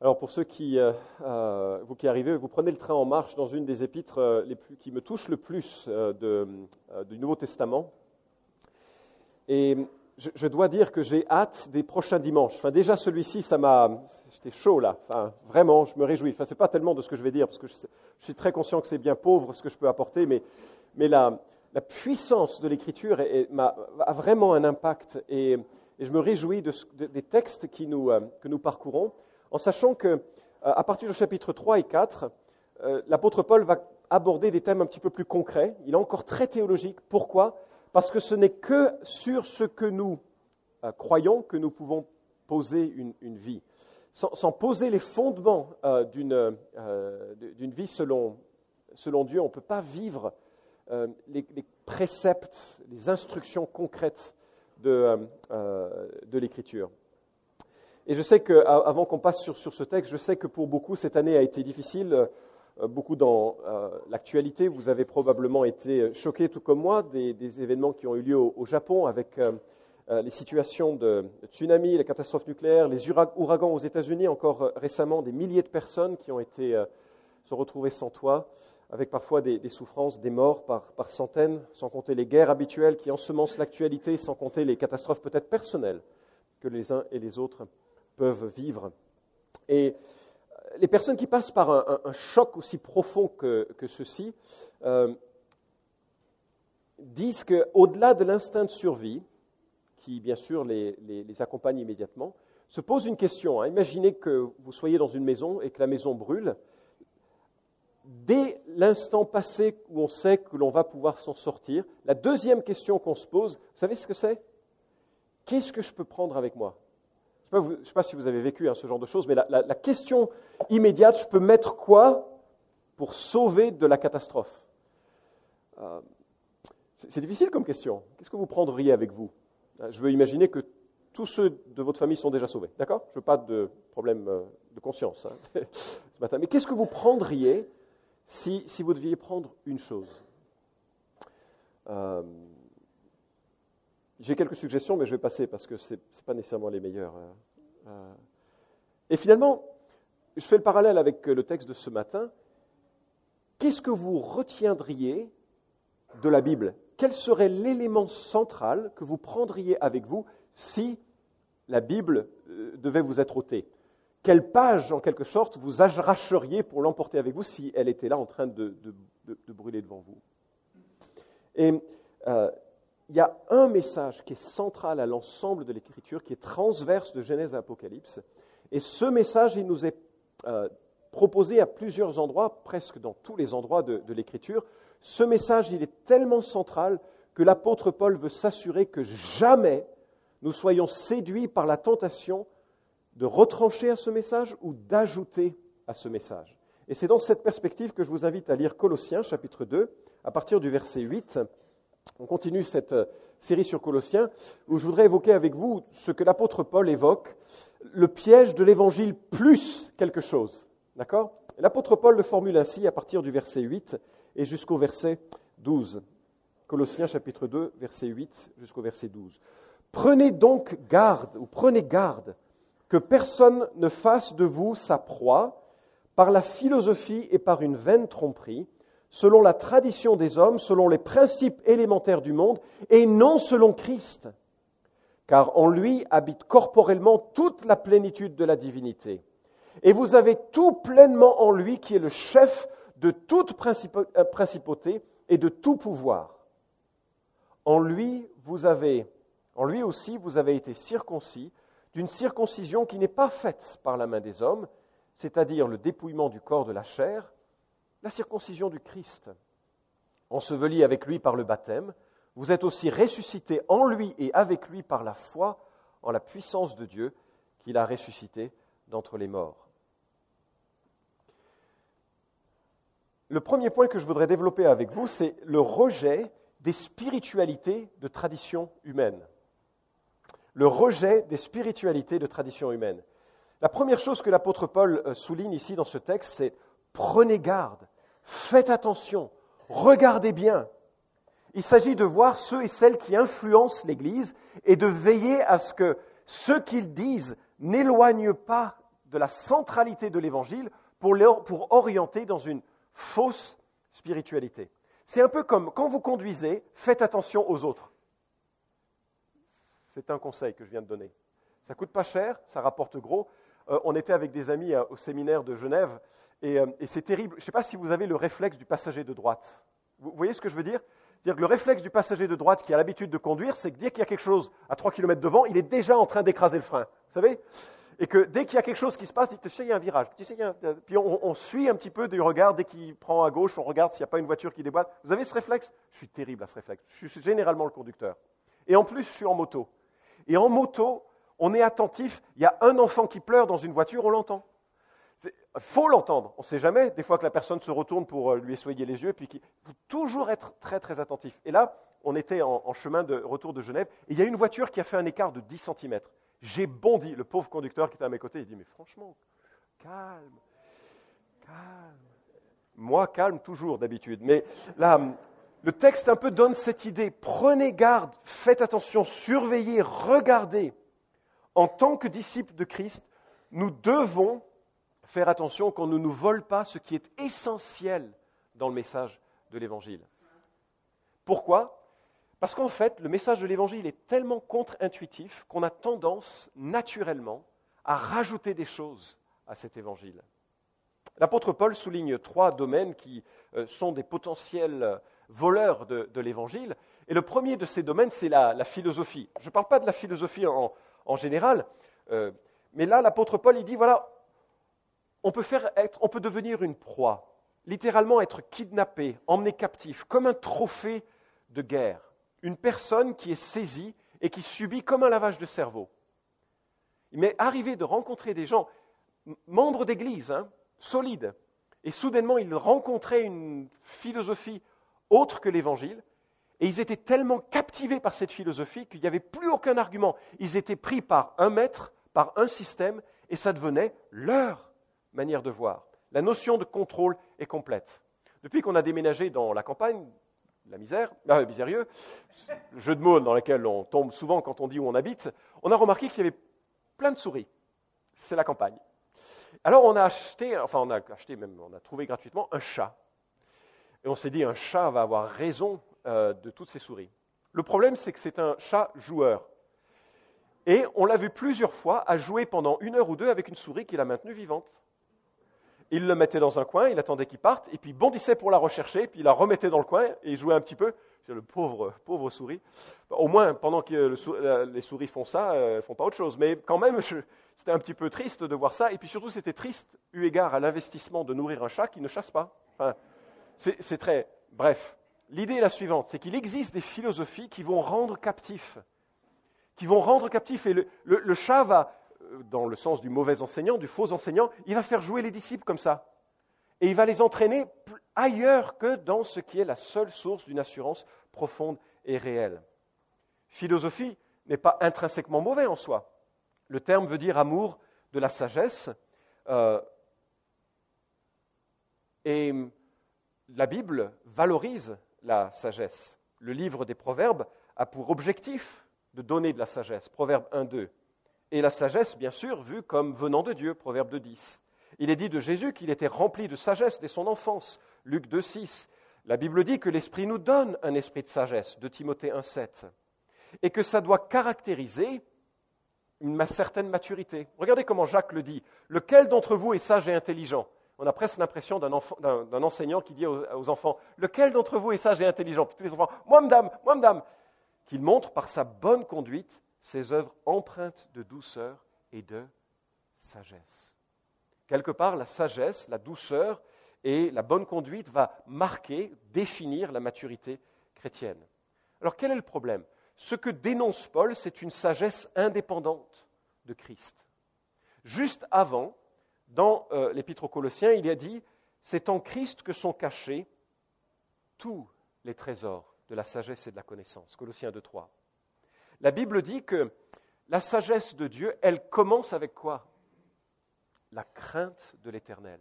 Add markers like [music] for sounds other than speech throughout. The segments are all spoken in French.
Alors pour ceux qui, euh, euh, vous qui arrivez, vous prenez le train en marche dans une des épîtres euh, qui me touchent le plus euh, du Nouveau Testament. Et je, dois dire que j'ai hâte des prochains dimanches. Enfin déjà celui-ci, ça m'a, j'étais chaud là. Enfin vraiment, je me réjouis. Enfin c'est pas tellement de ce que je vais dire parce que je, suis très conscient que c'est bien pauvre ce que je peux apporter, mais, mais la, la puissance de l'Écriture a vraiment un impact et, je me réjouis des textes qui nous, que nous parcourons en sachant que euh, à partir du chapitre 3 et 4, euh, l'apôtre Paul va aborder des thèmes un petit peu plus concrets. Il est encore très théologique. Pourquoi? Parce que ce n'est que sur ce que nous euh, croyons que nous pouvons poser une, vie. Sans, poser les fondements d'une vie selon, Dieu, on ne peut pas vivre les, préceptes, les instructions concrètes de l'Écriture. Et je sais qu'avant qu'on passe sur, ce texte, je sais que pour beaucoup, cette année a été difficile. Euh, beaucoup dans euh, l'actualité, vous avez probablement été choqués, tout comme moi, des, événements qui ont eu lieu au, Japon avec euh, les situations de tsunami, les catastrophes nucléaires, les ura- ouragans aux États-Unis, encore récemment, des milliers de personnes qui ont été se retrouver sans toit, avec parfois des, des souffrances, des morts par, par centaines, sans compter les guerres habituelles qui ensemencent l'actualité, sans compter les catastrophes peut-être personnelles que les uns et les autres peuvent vivre. Et euh, les personnes qui passent par un, choc aussi profond que, ceci euh, disent qu'au-delà de l'instinct de survie, qui bien sûr les accompagne immédiatement, se pose une question. hein. Imaginez que vous soyez dans une maison et que la maison brûle. Dès l'instant passé où on sait que l'on va pouvoir s'en sortir, la deuxième question qu'on se pose, vous savez ce que c'est? Qu'est-ce que je peux prendre avec moi? Je ne sais, pas si vous avez vécu hein, ce genre de choses, mais la, question immédiate, je peux mettre quoi pour sauver de la catastrophe Euh, c'est, difficile comme question. Qu'est-ce que vous prendriez avec vous Euh, Je veux imaginer que tous ceux de votre famille sont déjà sauvés, d'accord? Je veux pas de problème euh, de conscience hein, [laughs] ce matin. Mais qu'est-ce que vous prendriez si, vous deviez prendre une chose? J'ai quelques suggestions, mais je vais passer parce que ce n'est pas nécessairement les meilleures. euh, euh. Et finalement, je fais le parallèle avec euh, le texte de ce matin. Qu'est-ce que vous retiendriez de la Bible? Quel serait l'élément central que vous prendriez avec vous si la Bible devait vous être ôtée? Quelle page, en quelque sorte, vous arracheriez pour l'emporter avec vous si elle était là en train de, brûler devant vous? Et il y a un message qui est central à l'ensemble de l'Écriture, qui est transverse de Genèse à Apocalypse. Et ce message, il nous est euh, proposé à plusieurs endroits, presque dans tous les endroits de, de l'Écriture. Ce message, il est tellement central que l'apôtre Paul veut s'assurer que jamais nous soyons séduits par la tentation de retrancher à ce message ou d'ajouter à ce message. Et c'est dans cette perspective que je vous invite à lire Colossiens chapitre 2, à partir du verset 8. On continue cette euh, série sur Colossiens, où je voudrais évoquer avec vous ce que l'apôtre Paul évoque, le piège de l'évangile plus quelque chose. D'accord? L'apôtre Paul le formule ainsi à partir du verset 8 et jusqu'au verset 12. Colossiens chapitre 2, verset 8 jusqu'au verset 12. Prenez donc garde, ou prenez garde, que personne ne fasse de vous sa proie par la philosophie et par une vaine tromperie, selon la tradition des hommes, selon les principes élémentaires du monde, et non selon Christ. Car en lui habite corporellement toute la plénitude de la divinité. Et vous avez tout pleinement en lui qui est le chef de toute euh, principauté et de tout pouvoir. En lui, vous avez, en lui aussi, vous avez été circoncis d'une circoncision qui n'est pas faite par la main des hommes, c'est-à-dire le dépouillement du corps de la chair, la circoncision du Christ. Enseveli avec lui par le baptême, vous êtes aussi ressuscité en lui et avec lui par la foi en la puissance de Dieu qu'il a ressuscité d'entre les morts. Le premier point que je voudrais développer avec vous, c'est le rejet des spiritualités de tradition humaine. Le rejet des spiritualités de tradition humaine. La première chose que l'apôtre Paul euh, souligne ici dans ce texte, c'est prenez garde, faites attention, regardez bien. Il s'agit de voir ceux et celles qui influencent l'Église et de veiller à ce que ce qu'ils disent n'éloigne pas de la centralité de l'évangile pour, pour orienter dans une fausse spiritualité. C'est un peu comme quand vous conduisez, faites attention aux autres. C'est un conseil que je viens de donner. Ça coûte pas cher, ça rapporte gros. Euh, on était avec des amis euh, au séminaire de Genève et, euh, c'est terrible. Je ne sais pas si vous avez le réflexe du passager de droite. Vous voyez ce que je veux dire? Que le réflexe du passager de droite qui a l'habitude de conduire, c'est que dès qu'il y a quelque chose à 3 km devant, il est déjà en train d'écraser le frein. Vous savez? Et que dès qu'il y a quelque chose qui se passe, il dit, tu il y a un virage. Tu sais, Puis on, on suit un petit peu du regard. Dès qu'il prend à gauche, on regarde s'il n'y a pas une voiture qui déboîte. Vous avez ce réflexe? Je suis terrible à ce réflexe. Je suis généralement le conducteur. Et en plus, je suis en moto. Et en moto, on est attentif. Il y a un enfant qui pleure dans une voiture, on l'entend. Il faut l'entendre. On ne sait jamais. Des fois que la personne se retourne pour euh, lui essuyer les yeux. Puis il faut toujours être très, très attentif. Et là, on était en, en chemin de retour de Genève. Et il y a une voiture qui a fait un écart de 10 cm. J'ai bondi. Le pauvre conducteur qui était à mes côtés, il dit Mais franchement, calme, calme. Moi, calme toujours d'habitude. Mais là, le texte un peu donne cette idée. Prenez garde, faites attention, surveillez, regardez. En tant que disciples de Christ, nous devons faire attention qu'on ne nous vole pas ce qui est essentiel dans le message de l'Évangile. Pourquoi? Parce qu'en fait, le message de l'Évangile est tellement contre-intuitif qu'on a tendance naturellement à rajouter des choses à cet Évangile. L'apôtre Paul souligne trois domaines qui euh, sont des potentiels euh, voleurs de, l'Évangile. Et le premier de ces domaines, c'est la philosophie. Je ne parle pas de la philosophie en, en général, euh, mais là, l'apôtre Paul, il dit, voilà, on peut, devenir une proie, littéralement être kidnappé, emmené captif, comme un trophée de guerre. Une personne qui est saisie et qui subit comme un lavage de cerveau. Il m'est arrivé de rencontrer des gens, membres d'église, hein, solides, et soudainement ils rencontraient une philosophie autre que l'évangile, et ils étaient tellement captivés par cette philosophie qu'il n'y avait plus aucun argument. Ils étaient pris par un maître, par un système, et ça devenait leur manière de voir. La notion de contrôle est complète. Depuis qu'on a déménagé dans la campagne, la misère, ah, misérieux, le jeu de mots dans lequel on tombe souvent quand on dit où on habite, on a remarqué qu'il y avait plein de souris. C'est la campagne. Alors on a acheté, enfin on a acheté même, on a trouvé gratuitement un chat. Et on s'est dit, un chat va avoir raison euh, de toutes ces souris. Le problème, c'est que c'est un chat joueur. Et on l'a vu plusieurs fois à jouer pendant une heure ou deux avec une souris qu'il a maintenue vivante. Il le mettait dans un coin, il attendait qu'il parte, et puis bondissait pour la rechercher, puis il la remettait dans le coin et il jouait un petit peu. Le pauvre, pauvre souris. Au moins, pendant que les souris font ça, ne font pas autre chose. Mais quand même, c'était un petit peu triste de voir ça. Et puis surtout, c'était triste eu égard à l'investissement de nourrir un chat qui ne chasse pas. C'est très. Bref, l'idée est la suivante c'est qu'il existe des philosophies qui vont rendre captifs. Qui vont rendre captifs. Et le, le- chat va, euh, dans le sens du mauvais enseignant, du faux enseignant, il va faire jouer les disciples comme ça. Et il va les entraîner ailleurs que dans ce qui est la seule source d'une assurance profonde et réelle. Philosophie n'est pas intrinsèquement mauvais en soi. Le terme veut dire amour de la sagesse. euh, et la Bible valorise la sagesse. Le livre des Proverbes a pour objectif de donner de la sagesse. Proverbe 1, 2. Et la sagesse, bien sûr, vue comme venant de Dieu. Proverbe 2, 10. Il est dit de Jésus qu'il était rempli de sagesse dès son enfance. Luc 2, 6. La Bible dit que l'Esprit nous donne un esprit de sagesse. De Timothée 1, 7. Et que ça doit caractériser une certaine maturité. Regardez comment Jacques le dit. Lequel d'entre vous est sage et intelligent? On a presque l'impression d'un enseignant qui dit aux, aux enfants Lequel d'entre vous est sage et intelligent? Puis tous les enfants Moi, madame, moi, madame Qu'il montre par sa bonne conduite ses œuvres empreintes de douceur et de sagesse. Quelque part, la sagesse, la douceur et la bonne conduite va marquer, définir la maturité chrétienne. Alors quel est le problème? Ce que dénonce Paul, c'est une sagesse indépendante de Christ. Juste avant, dans euh, l'Épître aux Colossiens, il a dit C'est en Christ que sont cachés tous les trésors de la sagesse et de la connaissance. Colossiens 2, 3. La Bible dit que la sagesse de Dieu, elle commence avec quoi? La crainte de l'éternel.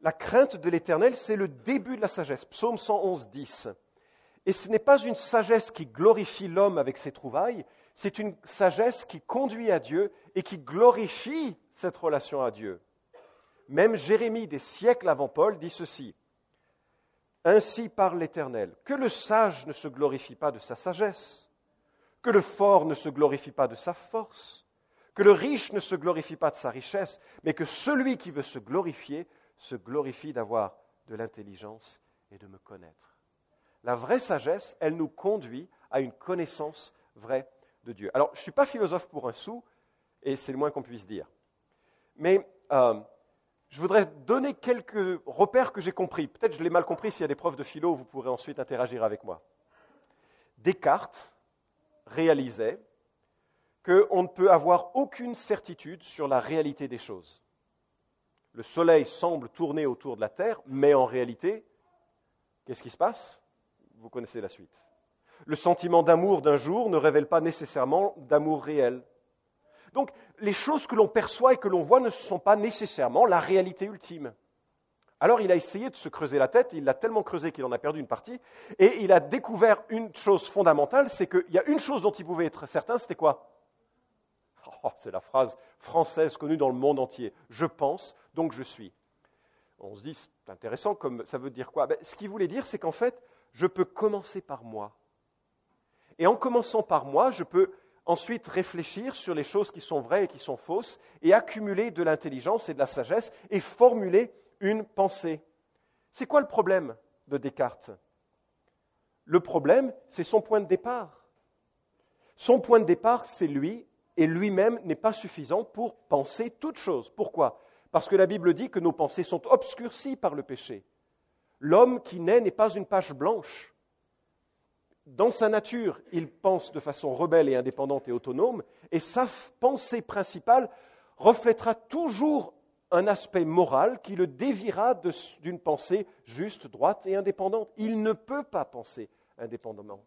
La crainte de l'éternel, c'est le début de la sagesse. Psaume 111, 10. Et ce n'est pas une sagesse qui glorifie l'homme avec ses trouvailles, c'est une sagesse qui conduit à Dieu et qui glorifie cette relation à Dieu. Même Jérémie des siècles avant Paul dit ceci. Ainsi parle l'Éternel, que le sage ne se glorifie pas de sa sagesse, que le fort ne se glorifie pas de sa force, que le riche ne se glorifie pas de sa richesse, mais que celui qui veut se glorifier se glorifie d'avoir de l'intelligence et de me connaître. La vraie sagesse, elle nous conduit à une connaissance vraie Alors, je ne suis pas philosophe pour un sou, et c'est le moins qu'on puisse dire. Mais euh, je voudrais donner quelques repères que j'ai compris. Peut-être je l'ai mal compris, s'il y a des preuves de philo, vous pourrez ensuite interagir avec moi. Descartes réalisait qu'on ne peut avoir aucune certitude sur la réalité des choses. Le Soleil semble tourner autour de la Terre, mais en réalité, qu'est-ce qui se passe? Vous connaissez la suite. Le sentiment d'amour d'un jour ne révèle pas nécessairement d'amour réel. Donc, les choses que l'on perçoit et que l'on voit ne sont pas nécessairement la réalité ultime. Alors, il a essayé de se creuser la tête, il l'a tellement creusé qu'il en a perdu une partie, et il a découvert une chose fondamentale, c'est qu'il y a une chose dont il pouvait être certain, c'était quoi? Oh, C'est la phrase française connue dans le monde entier. Je pense, donc je suis. On se dit, c'est intéressant, comme ça veut dire quoi? Ben, Ce qu'il voulait dire, c'est qu'en fait, je peux commencer par moi. Et en commençant par moi, je peux ensuite réfléchir sur les choses qui sont vraies et qui sont fausses, et accumuler de l'intelligence et de la sagesse, et formuler une pensée. C'est quoi le problème de Descartes? Le problème, c'est son point de départ. Son point de départ, c'est lui, et lui-même n'est pas suffisant pour penser toute chose. Pourquoi? Parce que la Bible dit que nos pensées sont obscurcies par le péché. L'homme qui naît n'est pas une page blanche dans sa nature, il pense de façon rebelle et indépendante et autonome, et sa pensée principale reflètera toujours un aspect moral qui le déviera d'une pensée juste, droite et indépendante. Il ne peut pas penser indépendamment.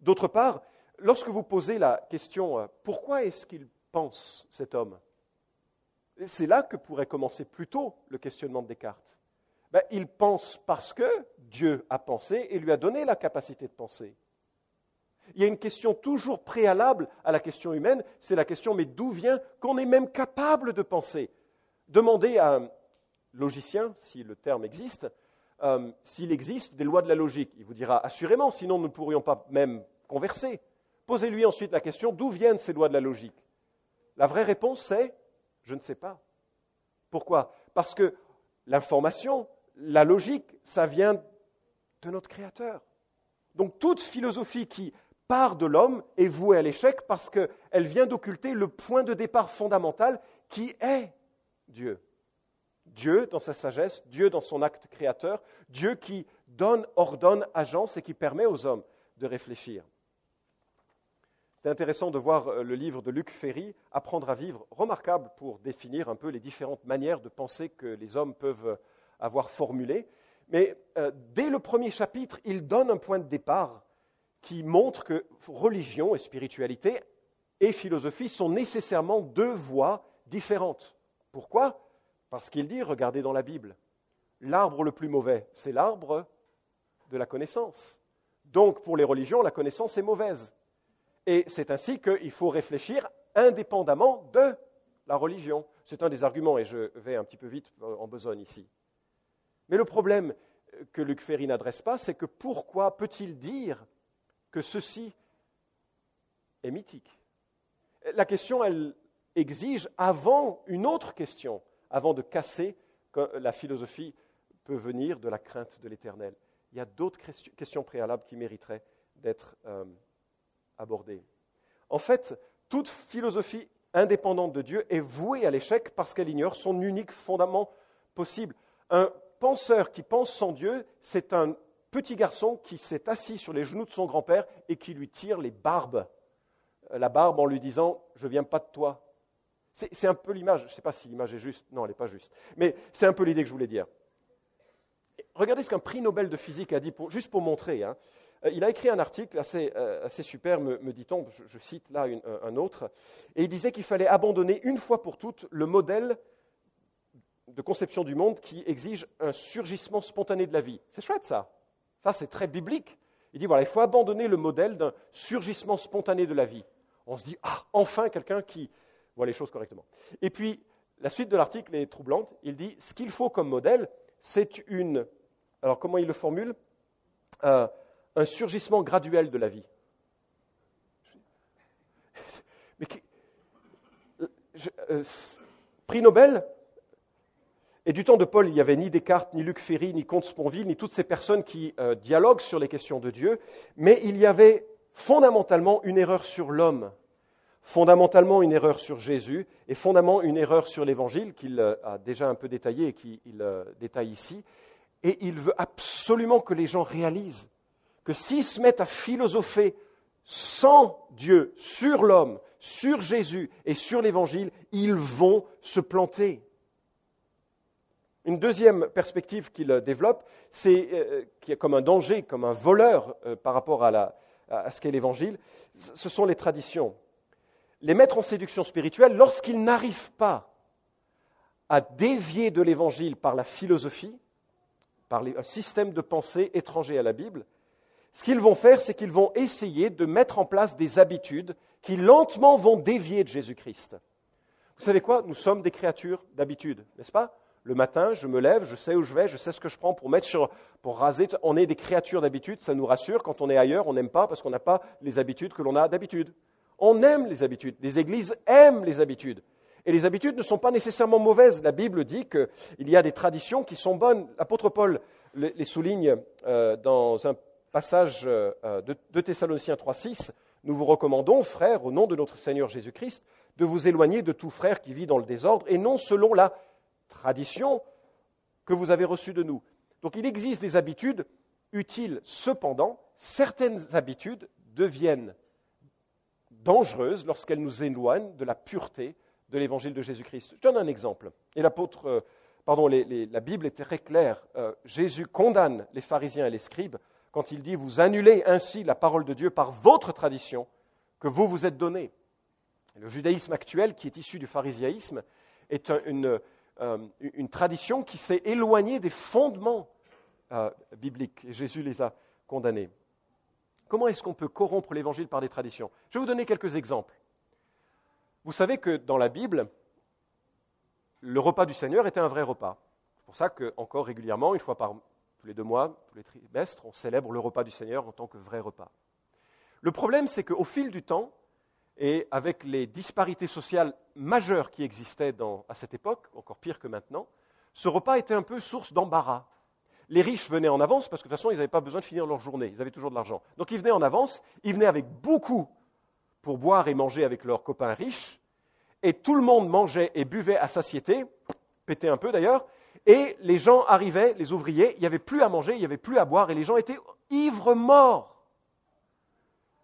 D'autre part, lorsque vous posez la question euh, pourquoi est-ce qu'il pense cet homme? C'est là que pourrait commencer plutôt le questionnement de Descartes. Ben, il pense parce que Dieu a pensé et lui a donné la capacité de penser. Il y a une question toujours préalable à la question humaine, c'est la question mais d'où vient qu'on est même capable de penser? Demandez à un logicien, si le terme existe, euh, s'il existe des lois de la logique. Il vous dira assurément, sinon nous ne pourrions pas même converser. Posez-lui ensuite la question d'où viennent ces lois de la logique? La vraie réponse c'est je ne sais pas. Pourquoi? Parce que l'information, la logique, ça vient de notre Créateur. Donc toute philosophie qui part de l'homme est vouée à l'échec parce qu'elle vient d'occulter le point de départ fondamental qui est Dieu. Dieu dans sa sagesse, Dieu dans son acte créateur, Dieu qui donne, ordonne, agence et qui permet aux hommes de réfléchir. C'est intéressant de voir euh, le livre de Luc Ferry, Apprendre à vivre, remarquable pour définir un peu les différentes manières de penser que les hommes peuvent avoir formulé. Mais euh, dès le premier chapitre, il donne un point de départ qui montre que religion et spiritualité et philosophie sont nécessairement deux voies différentes. Pourquoi? Parce qu'il dit, regardez dans la Bible, l'arbre le plus mauvais, c'est l'arbre de la connaissance. Donc pour les religions, la connaissance est mauvaise. Et c'est ainsi qu'il faut réfléchir indépendamment de la religion. C'est un des arguments, et je vais un petit peu vite en besogne ici. Mais le problème que Luc Ferry n'adresse pas, c'est que pourquoi peut-il dire que ceci est mythique? La question, elle exige avant une autre question, avant de casser que la philosophie peut venir de la crainte de l'éternel. Il y a d'autres questions préalables qui mériteraient d'être euh, abordées. En fait, toute philosophie indépendante de Dieu est vouée à l'échec parce qu'elle ignore son unique fondament possible. Un penseur qui pense sans Dieu, c'est un petit garçon qui s'est assis sur les genoux de son grand-père et qui lui tire les barbes, euh, la barbe en lui disant Je ne viens pas de toi. C'est un peu l'image, je ne sais pas si l'image est juste, non, elle n'est pas juste, mais c'est un peu l'idée que je voulais dire. Regardez ce qu'un prix Nobel de physique a dit, juste pour montrer. Hein. Euh, il a écrit un article assez, euh, super, me, dit-on, je, cite là un autre, et il disait qu'il fallait abandonner une fois pour toutes le modèle de conception du monde qui exige un surgissement spontané de la vie. C'est chouette ça. Ça, c'est très biblique. Il dit voilà, il faut abandonner le modèle d'un surgissement spontané de la vie. On se dit ah, enfin quelqu'un qui voit les choses correctement. Et puis, la suite de l'article est troublante. Il dit ce qu'il faut comme modèle, c'est une. Alors, comment il le formule euh, Un surgissement graduel de la vie. Mais euh, prix Nobel, et du temps de Paul, il n'y avait ni Descartes, ni Luc Ferry, ni Comte Sponville, ni toutes ces personnes qui euh, dialoguent sur les questions de Dieu, mais il y avait fondamentalement une erreur sur l'homme, fondamentalement une erreur sur Jésus, et fondamentalement une erreur sur l'Évangile, qu'il euh, a déjà un peu détaillé et qu'il détaille ici. Et il veut absolument que les gens réalisent que s'ils se mettent à philosopher sans Dieu, sur l'homme, sur Jésus et sur l'Évangile, ils vont se planter. Une deuxième perspective qu'il développe, c'est euh, qui est comme un danger, comme un voleur euh, par rapport à, ce qu'est l'Évangile, ce sont les traditions. Les maîtres en séduction spirituelle, lorsqu'ils n'arrivent pas à dévier de l'Évangile par la philosophie, par un système de pensée étranger à la Bible, ce qu'ils vont faire, c'est qu'ils vont essayer de mettre en place des habitudes qui lentement vont dévier de Jésus-Christ. Vous savez quoi? Nous sommes des créatures d'habitude, n'est-ce pas? Le matin, je me lève, je sais où je vais, je sais ce que je prends pour mettre sur, pour raser. On est des créatures d'habitude, ça nous rassure. Quand on est ailleurs, on n'aime pas parce qu'on n'a pas les habitudes que l'on a d'habitude. On aime les habitudes. Les églises aiment les habitudes. Et les habitudes ne sont pas nécessairement mauvaises. La Bible dit qu'il y a des traditions qui sont bonnes. L'apôtre Paul les souligne euh, dans un passage euh, de, de Thessaloniciens 3.6, nous vous recommandons, frères, au nom de notre Seigneur Jésus-Christ, de vous éloigner de tout frère qui vit dans le désordre, et non selon la tradition que vous avez reçue de nous. Donc il existe des habitudes utiles. Cependant, certaines habitudes deviennent dangereuses lorsqu'elles nous éloignent de la pureté de l'évangile de Jésus-Christ. Je donne un exemple. Et l'apôtre, euh, pardon, la Bible est très claire. Euh, Jésus condamne les pharisiens et les scribes quand il dit Vous annulez ainsi la parole de Dieu par votre tradition que vous vous êtes donnée. Le judaïsme actuel, qui est issu du pharisaïsme, est une, euh, une tradition qui s'est éloignée des fondements euh, bibliques. Et Jésus les a condamnés. Comment est-ce qu'on peut corrompre l'évangile par des traditions? Je vais vous donner quelques exemples. Vous savez que dans la Bible, le repas du Seigneur était un vrai repas. C'est pour ça que, encore régulièrement, une fois par tous les deux mois, tous les trimestres, on célèbre le repas du Seigneur en tant que vrai repas. Le problème, c'est qu'au fil du temps, et avec les disparités sociales majeures qui existaient à cette époque, encore pire que maintenant, ce repas était un peu source d'embarras. Les riches venaient en avance parce que de toute façon, ils n'avaient pas besoin de finir leur journée, ils avaient toujours de l'argent. Donc ils venaient en avance, ils venaient avec beaucoup pour boire et manger avec leurs copains riches, et tout le monde mangeait et buvait à satiété, pétait un peu d'ailleurs, et les gens arrivaient, les ouvriers, il n'y avait plus à manger, il n'y avait plus à boire, et les gens étaient ivres morts.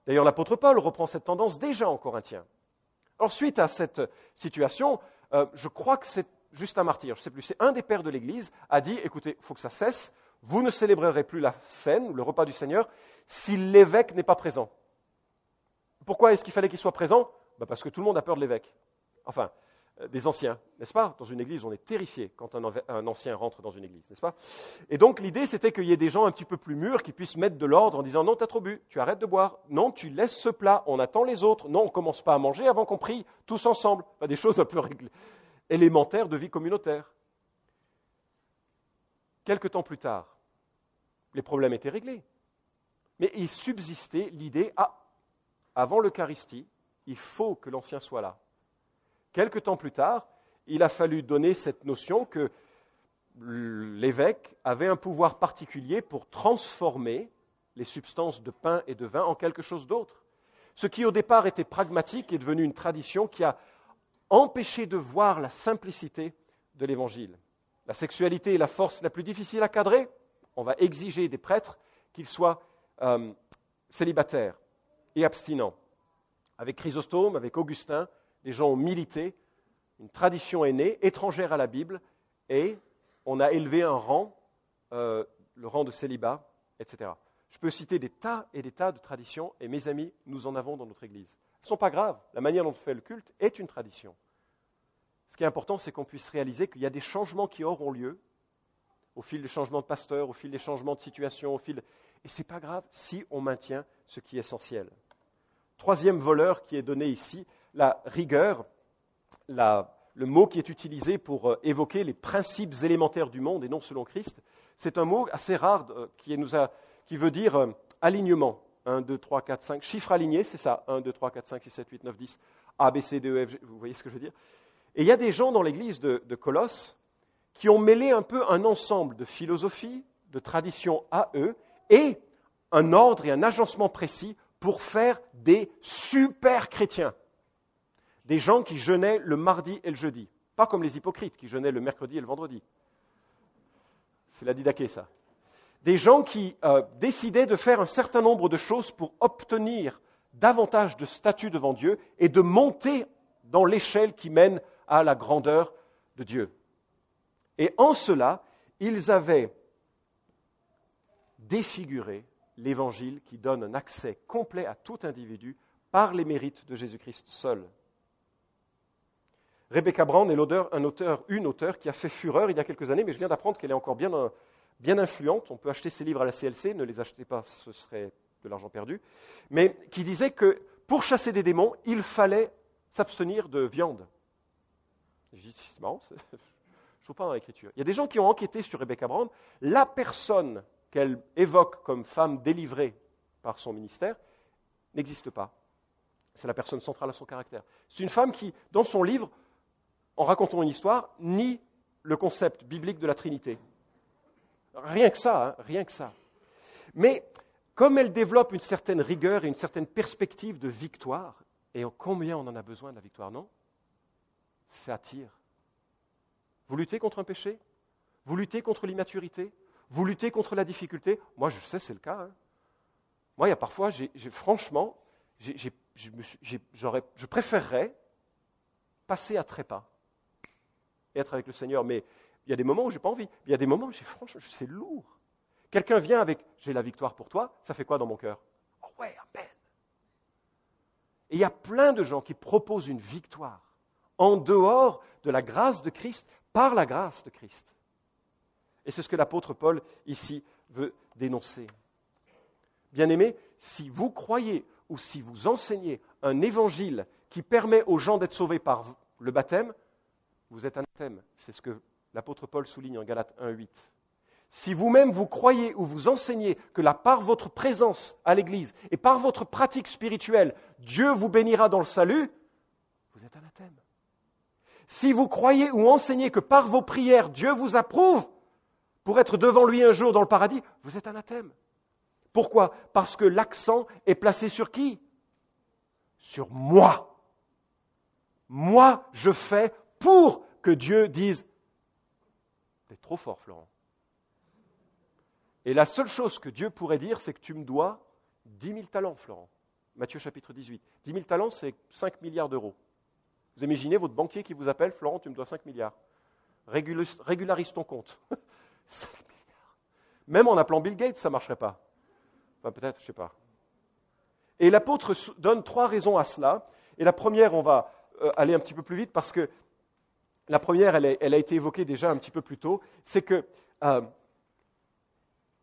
D'ailleurs, l'apôtre Paul reprend cette tendance déjà en Corinthiens. Alors, suite à cette situation, euh, je crois que c'est juste un martyr, je ne sais plus, c'est un des pères de l'Église, a dit, écoutez, il faut que ça cesse, vous ne célébrerez plus la scène, le repas du Seigneur, si l'évêque n'est pas présent. Pourquoi est-ce qu'il fallait qu'il soit présent? Ben, Parce que tout le monde a peur de l'évêque. Enfin, des anciens, n'est-ce pas? Dans une église, on est terrifié quand un, ancien rentre dans une église, n'est-ce pas? Et donc l'idée, c'était qu'il y ait des gens un petit peu plus mûrs qui puissent mettre de l'ordre en disant non, tu as trop bu, tu arrêtes de boire, non, tu laisses ce plat, on attend les autres, non, on commence pas à manger avant qu'on prie tous ensemble. des choses un peu élémentaires de vie communautaire. Quelque temps plus tard, les problèmes étaient réglés. Mais il subsistait l'idée, ah, avant l'Eucharistie, il faut que l'ancien soit là. Quelque temps plus tard, il a fallu donner cette notion que l'évêque avait un pouvoir particulier pour transformer les substances de pain et de vin en quelque chose d'autre. Ce qui au départ était pragmatique est devenu une tradition qui a empêché de voir la simplicité de l'Évangile. La sexualité est la force la plus difficile à cadrer. On va exiger des prêtres qu'ils soient euh, célibataires et abstinents. Avec Chrysostome, avec Augustin, les gens ont milité, une tradition est née, étrangère à la Bible, et on a élevé un rang, euh, le rang de célibat, etc. Je peux citer des tas et des tas de traditions, et mes amis, nous en avons dans notre Église. Elles ne sont pas graves. La manière dont on fait le culte est une tradition. Ce qui est important, c'est qu'on puisse réaliser qu'il y a des changements qui auront lieu au fil des changements de pasteur, au fil des changements de situation, au fil... et ce n'est pas grave si on maintient ce qui est essentiel. Troisième voleur qui est donné ici, la rigueur, le mot qui est utilisé pour euh, évoquer les principes élémentaires du monde et non selon Christ, c'est un mot assez rare euh, qui, nous a, qui veut dire euh, alignement. 1, 2, 3, 4, 5, chiffres alignés, c'est ça. 1, 2, 3, 4, 5, 6, 7, 8, 9, 10, A, B, C, D, E, F, G, vous voyez ce que je veux dire? Et il y a des gens dans l'église de, de Colosse qui ont mêlé un peu un ensemble de philosophie, de traditions à eux, et un ordre et un agencement précis pour faire des super chrétiens. Des gens qui jeûnaient le mardi et le jeudi. Pas comme les hypocrites qui jeûnaient le mercredi et le vendredi. C'est la didaquée, ça. Des gens qui euh, décidaient de faire un certain nombre de choses pour obtenir davantage de statut devant Dieu et de monter dans l'échelle qui mène à la grandeur de Dieu. Et en cela, ils avaient défiguré l'évangile qui donne un accès complet à tout individu par les mérites de Jésus-Christ seul. Rebecca Brown est un auteur, une auteure qui a fait fureur il y a quelques années, mais je viens d'apprendre qu'elle est encore bien, bien influente. On peut acheter ses livres à la CLC, ne les achetez pas, ce serait de l'argent perdu. Mais qui disait que pour chasser des démons, il fallait s'abstenir de viande. Je dis, c'est marrant, trouve [laughs] pas dans l'écriture. Il y a des gens qui ont enquêté sur Rebecca Brown. La personne qu'elle évoque comme femme délivrée par son ministère n'existe pas. C'est la personne centrale à son caractère. C'est une femme qui, dans son livre, en racontant une histoire, nie le concept biblique de la Trinité. Rien que ça, hein, rien que ça. Mais comme elle développe une certaine rigueur et une certaine perspective de victoire, et combien on en a besoin de la victoire, non? Ça attire. Vous luttez contre un péché? Vous luttez contre l'immaturité? Vous luttez contre la difficulté? Moi, je sais, c'est le cas. Hein. Moi, il y a parfois, franchement, je préférerais passer à trépas et être avec le Seigneur. Mais il y a des moments où je n'ai pas envie. Il y a des moments où franchement, c'est lourd. Quelqu'un vient avec j'ai la victoire pour toi, ça fait quoi dans mon cœur? Oh ouais, amen. Et il y a plein de gens qui proposent une victoire en dehors de la grâce de Christ, par la grâce de Christ. Et c'est ce que l'apôtre Paul ici veut dénoncer. Bien-aimés, si vous croyez ou si vous enseignez un évangile qui permet aux gens d'être sauvés par le baptême, vous êtes anathème. C'est ce que l'apôtre Paul souligne en Galates 1.8. Si vous-même vous croyez ou vous enseignez que par votre présence à l'Église et par votre pratique spirituelle, Dieu vous bénira dans le salut, vous êtes anathème. Si vous croyez ou enseignez que par vos prières, Dieu vous approuve, pour être devant lui un jour dans le paradis, vous êtes anathème. Pourquoi? Parce que l'accent est placé sur qui? Sur moi. Moi, je fais pour que Dieu dise T'es trop fort, Florent. Et la seule chose que Dieu pourrait dire, c'est que tu me dois 10 000 talents, Florent. Matthieu chapitre 18. 10 000 talents, c'est 5 milliards d'euros. Vous imaginez votre banquier qui vous appelle Florent, tu me dois 5 milliards. Régularise ton compte. [laughs] 5 milliards. Même en appelant Bill Gates, ça ne marcherait pas. Enfin, peut-être, je ne sais pas. Et l'apôtre donne trois raisons à cela. Et la première, on va euh, aller un petit peu plus vite parce que la première, elle, a été évoquée déjà un petit peu plus tôt, c'est que euh,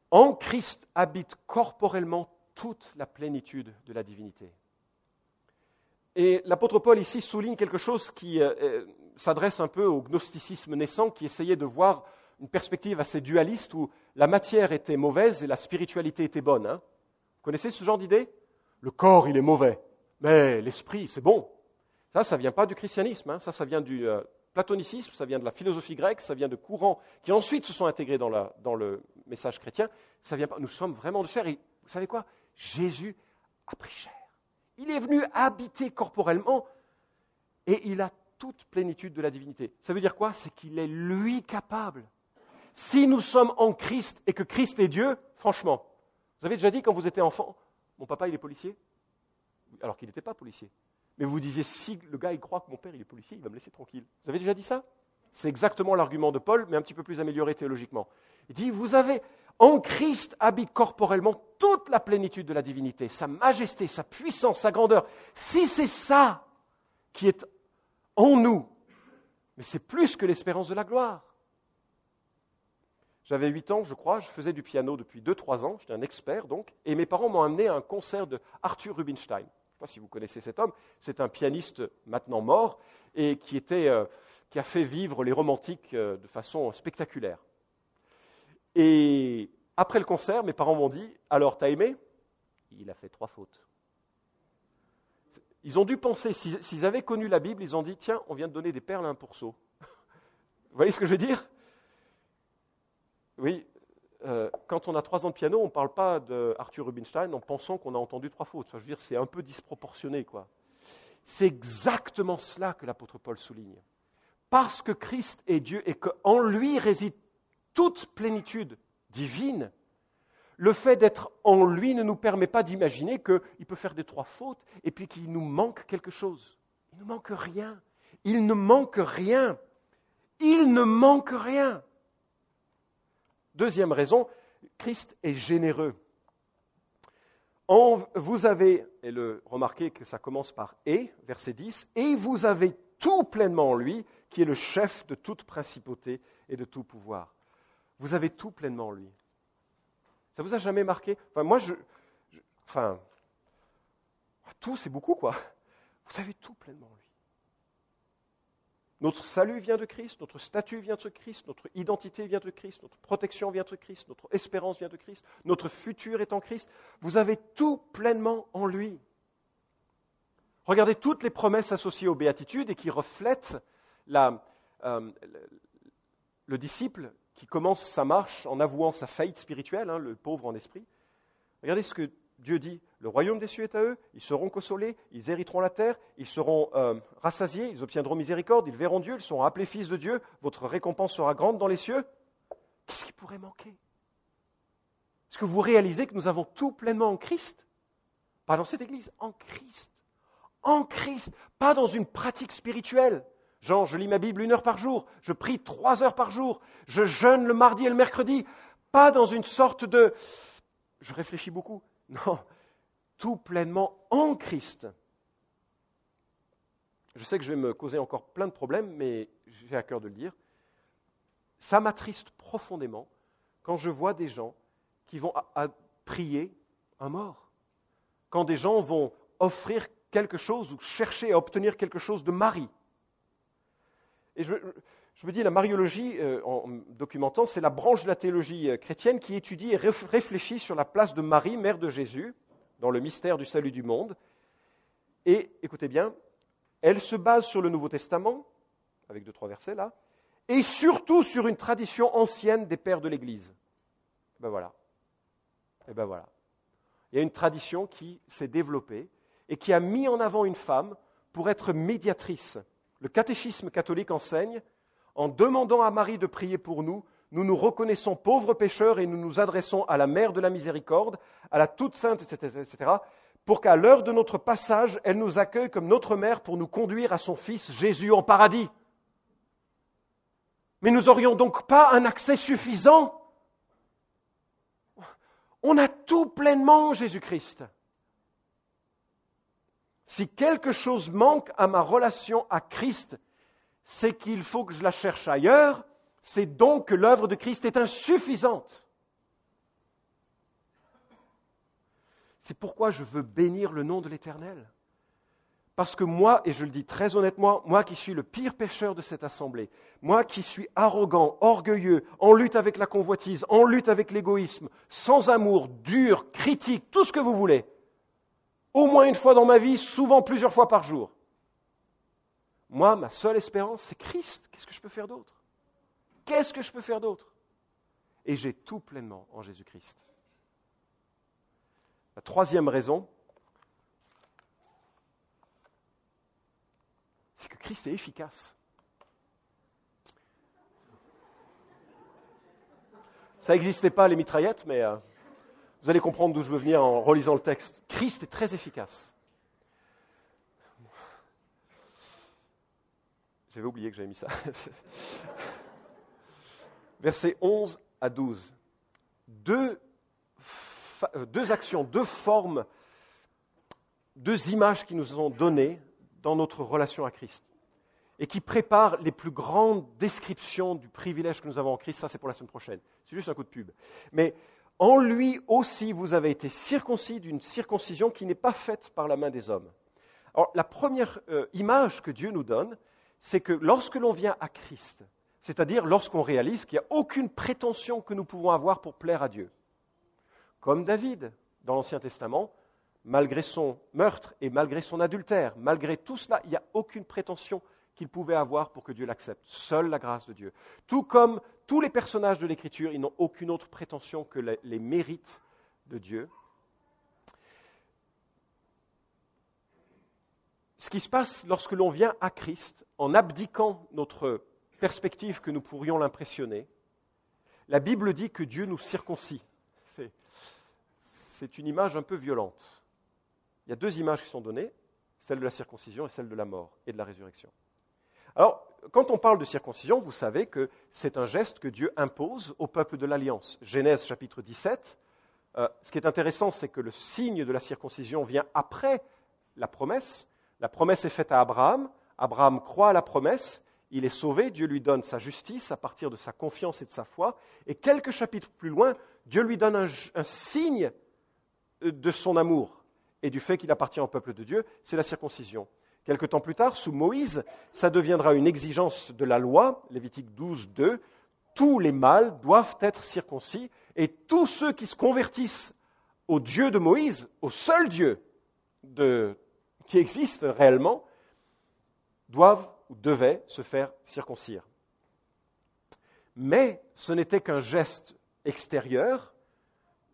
en Christ habite corporellement toute la plénitude de la divinité. Et l'apôtre Paul ici souligne quelque chose qui euh, s'adresse un peu au gnosticisme naissant qui essayait de voir une perspective assez dualiste où la matière était mauvaise et la spiritualité était bonne. Hein. Vous connaissez ce genre d'idée? Le corps, il est mauvais, mais l'esprit, c'est bon. Ça, ça ne vient pas du christianisme, hein. ça, ça vient du euh, platonicisme, ça vient de la philosophie grecque, ça vient de courants qui ensuite se sont intégrés dans, le message chrétien. Ça vient. Nous sommes vraiment de chair. Et vous savez quoi? Jésus a pris chair. Il est venu habiter corporellement et il a toute plénitude de la divinité. Ça veut dire quoi? C'est qu'il est lui capable si nous sommes en Christ et que Christ est Dieu, franchement, vous avez déjà dit quand vous étiez enfant, mon papa il est policier? Alors qu'il n'était pas policier. Mais vous disiez, si le gars croit que mon père est policier, il va me laisser tranquille. Vous avez déjà dit ça? C'est exactement l'argument de Paul, mais un petit peu plus amélioré théologiquement. Il dit, vous avez, en Christ habite corporellement toute la plénitude de la divinité, sa majesté, sa puissance, sa grandeur. Si c'est ça qui est en nous, mais c'est plus que l'espérance de la gloire. J'avais 8 ans, je crois, je faisais du piano depuis 2-3 ans, j'étais un expert donc, et mes parents m'ont amené à un concert de Arthur Rubinstein. Sais pas si vous connaissez cet homme, c'est un pianiste maintenant mort et qui, euh, a fait vivre les romantiques euh, de façon spectaculaire. Et après le concert, mes parents m'ont dit Alors, t'as aimé? Il a fait trois fautes. Ils ont dû penser, s'ils avaient connu la Bible, ils ont dit Tiens, on vient de donner des perles à un pourceau. Vous voyez ce que je veux dire? Oui, euh, quand on a trois ans de piano, on ne parle pas d'Arthur Rubinstein en pensant qu'on a entendu trois fautes. je veux dire, c'est un peu disproportionné. C'est exactement cela que l'apôtre Paul souligne. Parce que Christ est Dieu et qu'en lui réside toute plénitude divine, le fait d'être en lui ne nous permet pas d'imaginer qu'il peut faire des trois fautes et puis qu'il nous manque quelque chose. Il ne manque rien. Il ne manque rien. Il ne manque rien. Deuxième raison, Christ est généreux. vous avez, et le, remarquez que ça commence par et, verset 10, et vous avez tout pleinement en lui, qui est le chef de toute principauté et de tout pouvoir. Vous avez tout pleinement en lui. Ça vous a jamais marqué? Enfin, moi, je, enfin, tout, c'est beaucoup, quoi. Vous avez tout pleinement en lui. Notre salut vient de Christ, notre statut vient de Christ, notre identité vient de Christ, notre protection vient de Christ, notre espérance vient de Christ, notre futur est en Christ. Vous avez tout pleinement en lui. Regardez toutes les promesses associées aux béatitudes et qui reflètent euh, le disciple qui commence sa marche en avouant sa faillite spirituelle, hein, le pauvre en esprit. Regardez ce que Dieu dit. Le royaume des cieux est à eux, ils seront consolés, ils hériteront la terre, ils seront euh, rassasiés, ils obtiendront miséricorde, ils verront Dieu, ils seront appelés fils de Dieu, votre récompense sera grande dans les cieux. Qu'est-ce qui pourrait manquer? Est-ce que vous réalisez que nous avons tout pleinement en Christ? Pas dans cette Église, en Christ. En Christ, pas dans une pratique spirituelle. Jean, je lis ma Bible une heure par jour, je prie trois heures par jour, je jeûne le mardi et le mercredi, pas dans une sorte de... Je réfléchis beaucoup. Non, tout pleinement en Christ. Je sais que je vais me causer encore plein de problèmes, mais j'ai à cœur de le dire. Ça m'attriste profondément quand je vois des gens qui vont prier un mort. Quand des gens vont offrir quelque chose ou chercher à obtenir quelque chose de Marie et je, me dis, la mariologie, euh, en documentant, c'est la branche de la théologie euh, chrétienne qui étudie et réfléchit sur la place de Marie, mère de Jésus, dans le mystère du salut du monde. Et écoutez bien, elle se base sur le Nouveau Testament, avec deux, trois versets là, et surtout sur une tradition ancienne des pères de l'Église. Ben voilà. Et ben voilà. Il y a une tradition qui s'est développée et qui a mis en avant une femme pour être médiatrice le catéchisme catholique enseigne, en demandant à Marie de prier pour nous, nous nous reconnaissons pauvres pécheurs et nous nous adressons à la mère de la miséricorde, à la toute sainte, etc., pour qu'à l'heure de notre passage, elle nous accueille comme notre mère pour nous conduire à son Fils Jésus en paradis. Mais nous n'aurions donc pas un accès suffisant. On a tout pleinement Jésus-Christ. Si quelque chose manque à ma relation à Christ, c'est qu'il faut que je la cherche ailleurs, c'est donc que l'œuvre de Christ est insuffisante. C'est pourquoi je veux bénir le nom de l'Éternel. Parce que moi, et je le dis très honnêtement, moi qui suis le pire pécheur de cette assemblée, moi qui suis arrogant, orgueilleux, en lutte avec la convoitise, en lutte avec l'égoïsme, sans amour, dur, critique, tout ce que vous voulez, au moins une fois dans ma vie, souvent plusieurs fois par jour. Moi, ma seule espérance, c'est Christ. Qu'est-ce que je peux faire d'autre? Qu'est-ce que je peux faire d'autre? Et j'ai tout pleinement en Jésus-Christ. La troisième raison, c'est que Christ est efficace. Ça n'existait pas les mitraillettes, mais euh, vous allez comprendre d'où je veux venir en relisant le texte. Christ est très efficace. J'avais oublié que j'avais mis ça. [laughs] Versets 11 à 12. Deux, euh, deux actions, deux formes, deux images qui nous sont données dans notre relation à Christ. et qui prépare les plus grandes descriptions du privilège que nous avons en Christ. Ça, c'est pour la semaine prochaine. C'est juste un coup de pub. Mais en lui aussi, vous avez été circoncis d'une circoncision qui n'est pas faite par la main des hommes. Alors, la première euh, image que Dieu nous donne, c'est que lorsque l'on vient à Christ, c'est-à-dire lorsqu'on réalise qu'il n'y a aucune prétention que nous pouvons avoir pour plaire à Dieu, comme David dans l'Ancien Testament, malgré son meurtre et malgré son adultère, malgré tout cela, il n'y a aucune prétention qu'il pouvait avoir pour que Dieu l'accepte. Seule la grâce de Dieu. Tout comme tous les personnages de l'Écriture, ils n'ont aucune autre prétention que les, les mérites de Dieu. Ce qui se passe lorsque l'on vient à Christ, en abdiquant notre perspective que nous pourrions l'impressionner, la Bible dit que Dieu nous circoncis. C'est une image un peu violente. Il y a deux images qui sont données, celle de la circoncision et celle de la mort et de la résurrection. Alors, quand on parle de circoncision, vous savez que c'est un geste que Dieu impose au peuple de l'Alliance. Genèse chapitre 17. Euh, ce qui est intéressant, c'est que le signe de la circoncision vient après la promesse. La promesse est faite à Abraham. Abraham croit à la promesse. Il est sauvé. Dieu lui donne sa justice à partir de sa confiance et de sa foi. Et quelques chapitres plus loin, Dieu lui donne un, signe de son amour et du fait qu'il appartient au peuple de Dieu, c'est la circoncision. Quelque temps plus tard, sous Moïse, ça deviendra une exigence de la loi, Lévitique 12, 2. Tous les mâles doivent être circoncis et tous ceux qui se convertissent au Dieu de Moïse, au seul Dieu qui existe réellement, doivent ou devaient se faire circoncire. Mais ce n'était qu'un geste extérieur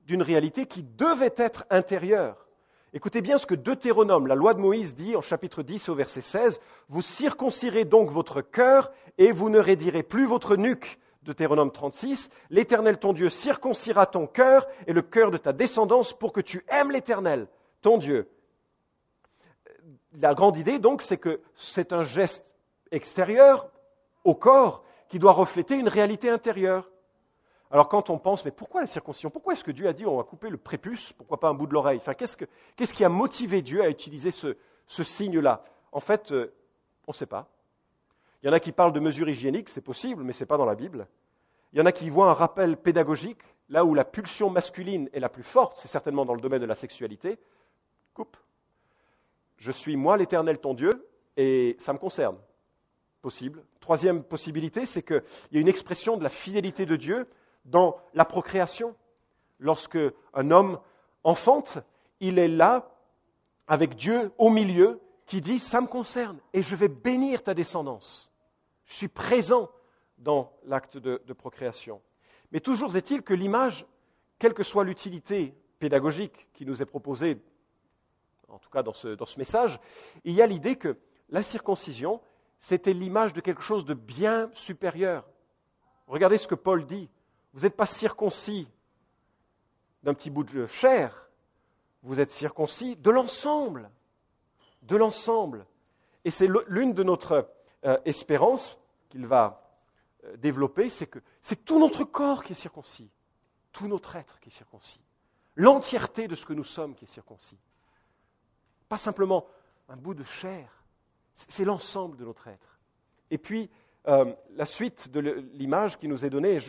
d'une réalité qui devait être intérieure. Écoutez bien ce que Deutéronome, la loi de Moïse, dit en chapitre 10 au verset 16. Vous circoncirez donc votre cœur et vous ne raidirez plus votre nuque. Deutéronome 36. L'Éternel ton Dieu circoncira ton cœur et le cœur de ta descendance pour que tu aimes l'Éternel, ton Dieu. La grande idée donc, c'est que c'est un geste extérieur au corps qui doit refléter une réalité intérieure. Alors quand on pense, mais pourquoi la circoncision? Pourquoi est-ce que Dieu a dit on va couper le prépuce Pourquoi pas un bout de l'oreille? Enfin, qu'est-ce, qui a motivé Dieu à utiliser ce, signe-là? En fait, euh, on ne sait pas. Il y en a qui parlent de mesures hygiéniques, c'est possible, mais ce n'est pas dans la Bible. Il y en a qui voient un rappel pédagogique, là où la pulsion masculine est la plus forte, c'est certainement dans le domaine de la sexualité. Coupe. Je suis moi l'Éternel ton Dieu, et ça me concerne. Possible. Troisième possibilité, c'est qu'il y a une expression de la fidélité de Dieu dans la procréation. Lorsque un homme enfante, il est là avec Dieu au milieu qui dit ça me concerne et je vais bénir ta descendance. Je suis présent dans l'acte de, procréation. Mais toujours est-il que l'image, quelle que soit l'utilité pédagogique qui nous est proposée, en tout cas dans ce, message, il y a l'idée que la circoncision, c'était l'image de quelque chose de bien supérieur. Regardez ce que Paul dit vous n'êtes pas circoncis d'un petit bout de chair, vous êtes circoncis de l'ensemble. De l'ensemble. Et c'est l'une de notre euh, espérance qu'il va euh, développer, c'est que c'est tout notre corps qui est circoncis, tout notre être qui est circoncis, l'entièreté de ce que nous sommes qui est circoncis. Pas simplement un bout de chair, c'est l'ensemble de notre être. Et puis, euh, la suite de l'image qui nous est donnée,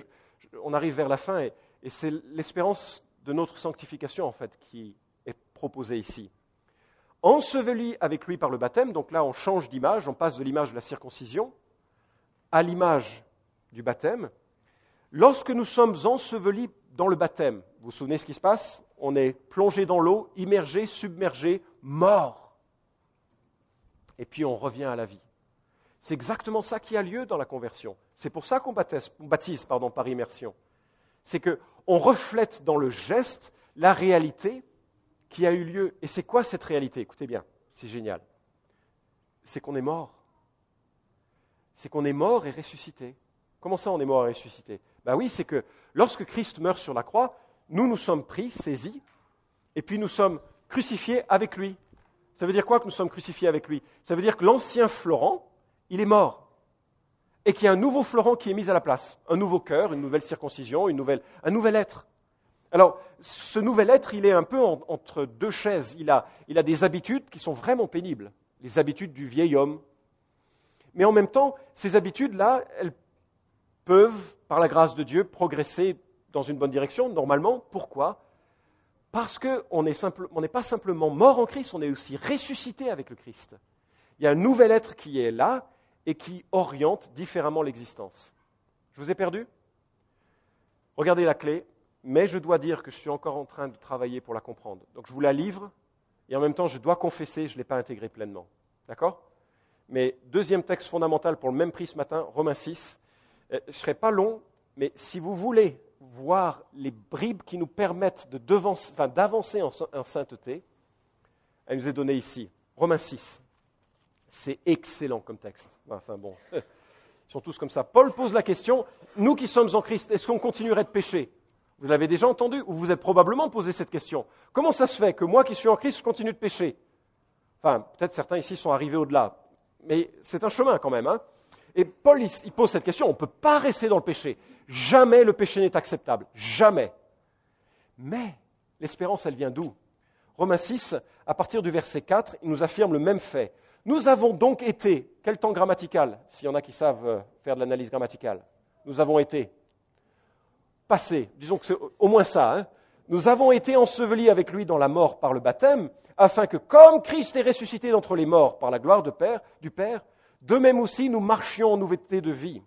on arrive vers la fin et, c'est l'espérance de notre sanctification en fait qui est proposée ici. Enseveli avec lui par le baptême, donc là on change d'image, on passe de l'image de la circoncision à l'image du baptême. Lorsque nous sommes ensevelis dans le baptême, vous vous souvenez ce qui se passe? On est plongé dans l'eau, immergé, submergé, mort. Et puis on revient à la vie. C'est exactement ça qui a lieu dans la conversion. C'est pour ça qu'on baptise, par immersion. C'est qu'on reflète dans le geste la réalité qui a eu lieu. Et c'est quoi cette réalité? Écoutez bien, c'est génial. C'est qu'on est mort. C'est qu'on est mort et ressuscité. Comment ça on est mort et ressuscité? Ben oui, c'est que lorsque Christ meurt sur la croix, nous nous sommes pris, saisis, et puis nous sommes crucifiés avec lui. Ça veut dire quoi que nous sommes crucifiés avec lui? Ça veut dire que l'ancien Florent, il est mort. Et qu'il y a un nouveau Florent qui est mis à la place. Un nouveau cœur, une nouvelle circoncision, une nouvelle, un nouvel être. Alors, ce nouvel être, il est un peu entre deux chaises. Il a, il a des habitudes qui sont vraiment pénibles. Les habitudes du vieil homme. Mais en même temps, ces habitudes-là, elles peuvent, par la grâce de Dieu, progresser dans une bonne direction, normalement. Pourquoi? Parce qu'on n'est pas simplement mort en Christ, on est aussi ressuscité avec le Christ. Il y a un nouvel être qui est là et qui oriente différemment l'existence. Je vous ai perdu? Regardez la clé, mais je dois dire que je suis encore en train de travailler pour la comprendre. Donc je vous la livre, et en même temps je dois confesser, je ne l'ai pas intégrée pleinement. D'accord? Mais deuxième texte fondamental pour le même prix ce matin, Romains 6. Euh, je ne serai pas long, mais si vous voulez voir les bribes qui nous permettent d'avancer en, en sainteté, elle nous est donnée ici. Romains 6. C'est excellent comme texte. Enfin bon, [laughs] ils sont tous comme ça. Paul pose la question, nous qui sommes en Christ, est-ce qu'on continuerait de pécher? Vous l'avez déjà entendu ou vous êtes probablement posé cette question. Comment ça se fait que moi qui suis en Christ, je continue de pécher? Enfin, peut-être certains ici sont arrivés au-delà, mais c'est un chemin quand même. Hein et Paul, il, pose cette question, on ne peut pas rester dans le péché. Jamais le péché n'est acceptable. Jamais. Mais l'espérance, elle vient d'où? Romains 6, à partir du verset 4, il nous affirme le même fait. Nous avons donc été, quel temps grammatical, s'il y en a qui savent euh, faire de l'analyse grammaticale, nous avons été passés, disons que c'est au moins ça, hein. nous avons été ensevelis avec lui dans la mort par le baptême, afin que comme Christ est ressuscité d'entre les morts par la gloire du Père, de même aussi nous marchions en nouveauté de vie.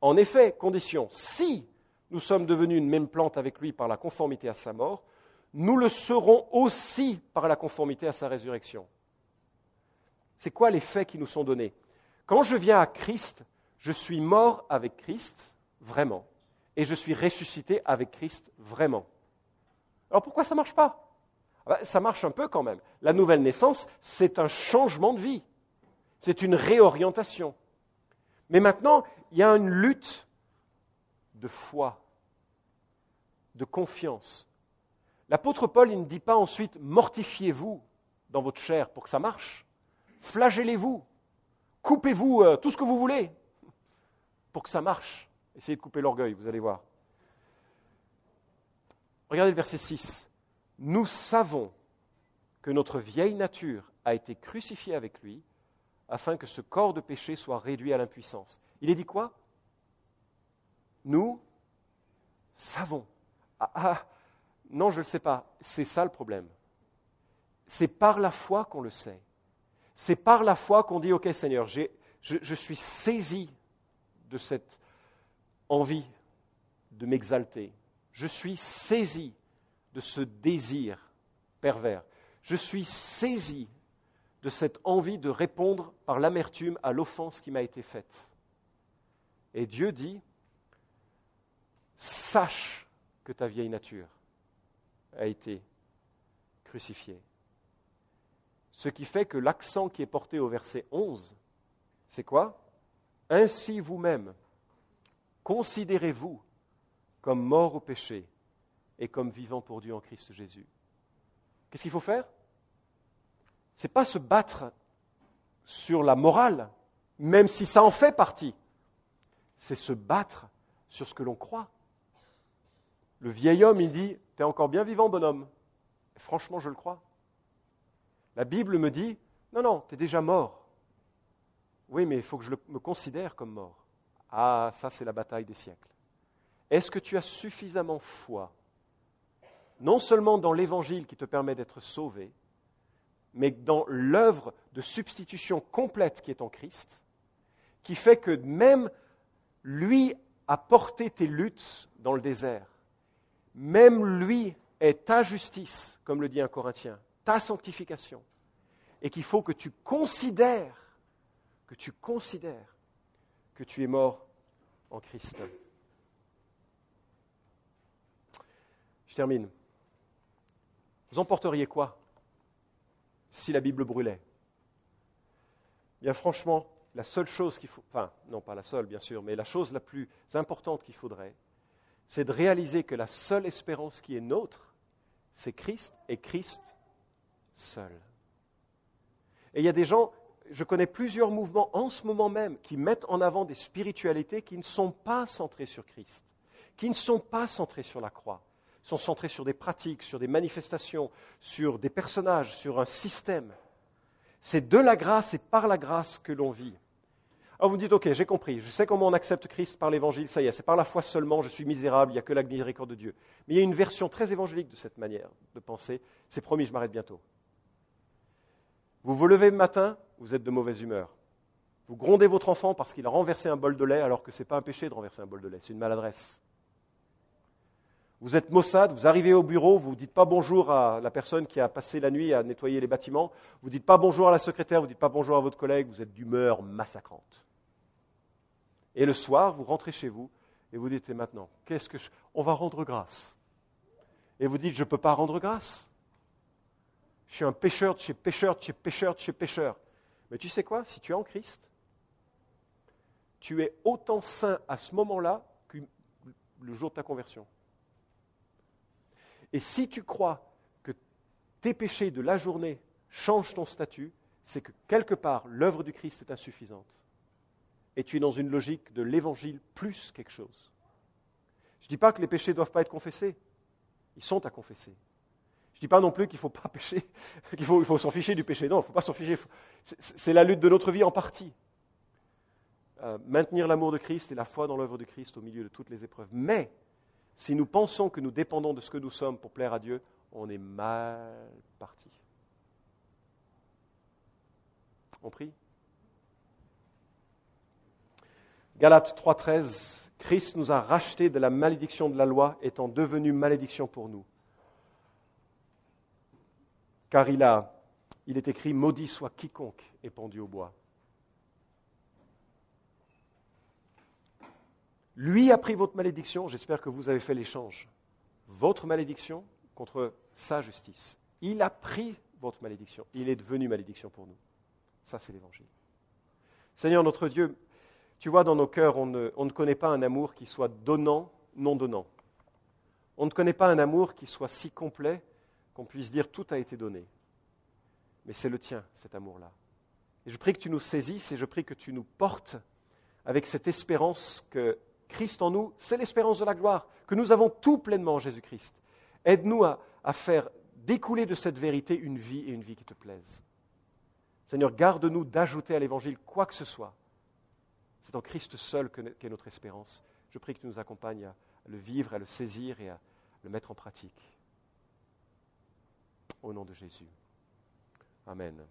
En effet, condition, si nous sommes devenus une même plante avec lui par la conformité à sa mort, nous le serons aussi par la conformité à sa résurrection. C'est quoi les faits qui nous sont donnés Quand je viens à Christ, je suis mort avec Christ, vraiment, et je suis ressuscité avec Christ, vraiment. Alors pourquoi ça ne marche pas? Ah ben, Ça marche un peu quand même. La nouvelle naissance, c'est un changement de vie, c'est une réorientation. Mais maintenant, il y a une lutte de foi, de confiance. L'apôtre Paul, ne dit pas ensuite mortifiez-vous dans votre chair pour que ça marche flagellez-vous, coupez-vous euh, tout ce que vous voulez pour que ça marche. Essayez de couper l'orgueil, vous allez voir. Regardez le verset 6. Nous savons que notre vieille nature a été crucifiée avec lui afin que ce corps de péché soit réduit à l'impuissance. Il est dit quoi? Nous savons. Ah, ah, non, je ne le sais pas. C'est ça le problème. C'est par la foi qu'on le sait. C'est par la foi qu'on dit, OK Seigneur, je, je suis saisi de cette envie de m'exalter. Je suis saisi de ce désir pervers. Je suis saisi de cette envie de répondre par l'amertume à l'offense qui m'a été faite. Et Dieu dit, sache que ta vieille nature a été crucifiée. Ce qui fait que l'accent qui est porté au verset 11, c'est quoi? Ainsi vous-même, considérez-vous comme mort au péché et comme vivant pour Dieu en Christ Jésus. Qu'est-ce qu'il faut faire? N'est pas se battre sur la morale, même si ça en fait partie. C'est se battre sur ce que l'on croit. Le vieil homme, il dit, T'es encore bien vivant, bonhomme. franchement, je le crois. La Bible me dit, non, non, tu es déjà mort. Oui, mais il faut que je me considère comme mort. Ah, ça c'est la bataille des siècles. Est-ce que tu as suffisamment foi, non seulement dans l'évangile qui te permet d'être sauvé, mais dans l'œuvre de substitution complète qui est en Christ, qui fait que même lui a porté tes luttes dans le désert, même lui est ta justice, comme le dit un Corinthien, ta sanctification, et qu'il faut que tu considères, que tu considères que tu es mort en Christ. Je termine. Vous emporteriez quoi si la Bible brûlait Bien franchement, la seule chose qu'il faut, enfin non pas la seule bien sûr, mais la chose la plus importante qu'il faudrait, c'est de réaliser que la seule espérance qui est nôtre, c'est Christ et Christ seul. Et il y a des gens, je connais plusieurs mouvements en ce moment même qui mettent en avant des spiritualités qui ne sont pas centrées sur Christ, qui ne sont pas centrées sur la croix, sont centrées sur des pratiques, sur des manifestations, sur des personnages, sur un système. C'est de la grâce et par la grâce que l'on vit. Alors vous me dites, ok, j'ai compris, je sais comment on accepte Christ par l'évangile, ça y est, c'est par la foi seulement, je suis misérable, il n'y a que la miséricorde de Dieu. Mais il y a une version très évangélique de cette manière de penser, c'est promis, je m'arrête bientôt. Vous vous levez le matin, vous êtes de mauvaise humeur. Vous grondez votre enfant parce qu'il a renversé un bol de lait alors que ce n'est pas un péché de renverser un bol de lait, c'est une maladresse. Vous êtes Mossad, vous arrivez au bureau, vous ne dites pas bonjour à la personne qui a passé la nuit à nettoyer les bâtiments, vous ne dites pas bonjour à la secrétaire, vous ne dites pas bonjour à votre collègue, vous êtes d'humeur massacrante. Et le soir, vous rentrez chez vous et vous dites, et maintenant, qu'est-ce que je... On va rendre grâce. Et vous dites, je ne peux pas rendre grâce. Je suis un pécheur de chez pécheur de chez pécheur de chez pécheur. Mais tu sais quoi Si tu es en Christ, tu es autant saint à ce moment-là que le jour de ta conversion. Et si tu crois que tes péchés de la journée changent ton statut, c'est que quelque part, l'œuvre du Christ est insuffisante et tu es dans une logique de l'évangile plus quelque chose. Je ne dis pas que les péchés ne doivent pas être confessés. Ils sont à confesser. Je ne dis pas non plus qu'il ne faut pas [laughs] pécher, qu'il faut, s'en ficher du péché. Non, il ne faut pas s'en ficher. C'est la lutte de notre vie en partie. Euh, maintenir l'amour de Christ et la foi dans l'œuvre de Christ au milieu de toutes les épreuves. Mais si nous pensons que nous dépendons de ce que nous sommes pour plaire à Dieu, on est mal parti. On prie Galates 3.13, Christ nous a rachetés de la malédiction de la loi, étant devenu malédiction pour nous. Car il, a, il est écrit, maudit soit quiconque est pendu au bois. Lui a pris votre malédiction, j'espère que vous avez fait l'échange. Votre malédiction contre sa justice. Il a pris votre malédiction. Il est devenu malédiction pour nous. Ça, c'est l'évangile. Seigneur notre Dieu, tu vois, dans nos cœurs, on ne, connaît pas un amour qui soit donnant, non donnant. On ne connaît pas un amour qui soit si complet qu'on puisse dire tout a été donné. Mais c'est le tien, cet amour-là. Je prie que tu nous saisisses et je prie que tu nous portes avec cette espérance que Christ en nous, c'est l'espérance de la gloire, que nous avons tout pleinement en Jésus-Christ. Aide-nous à, à faire découler de cette vérité une vie et une vie qui te plaise. Seigneur, garde-nous d'ajouter à l'Évangile quoi que ce soit c'est en Christ seul qu'est notre espérance. Je prie que tu nous accompagnes à le vivre, à le saisir et à le mettre en pratique. Au nom de Jésus. Amen.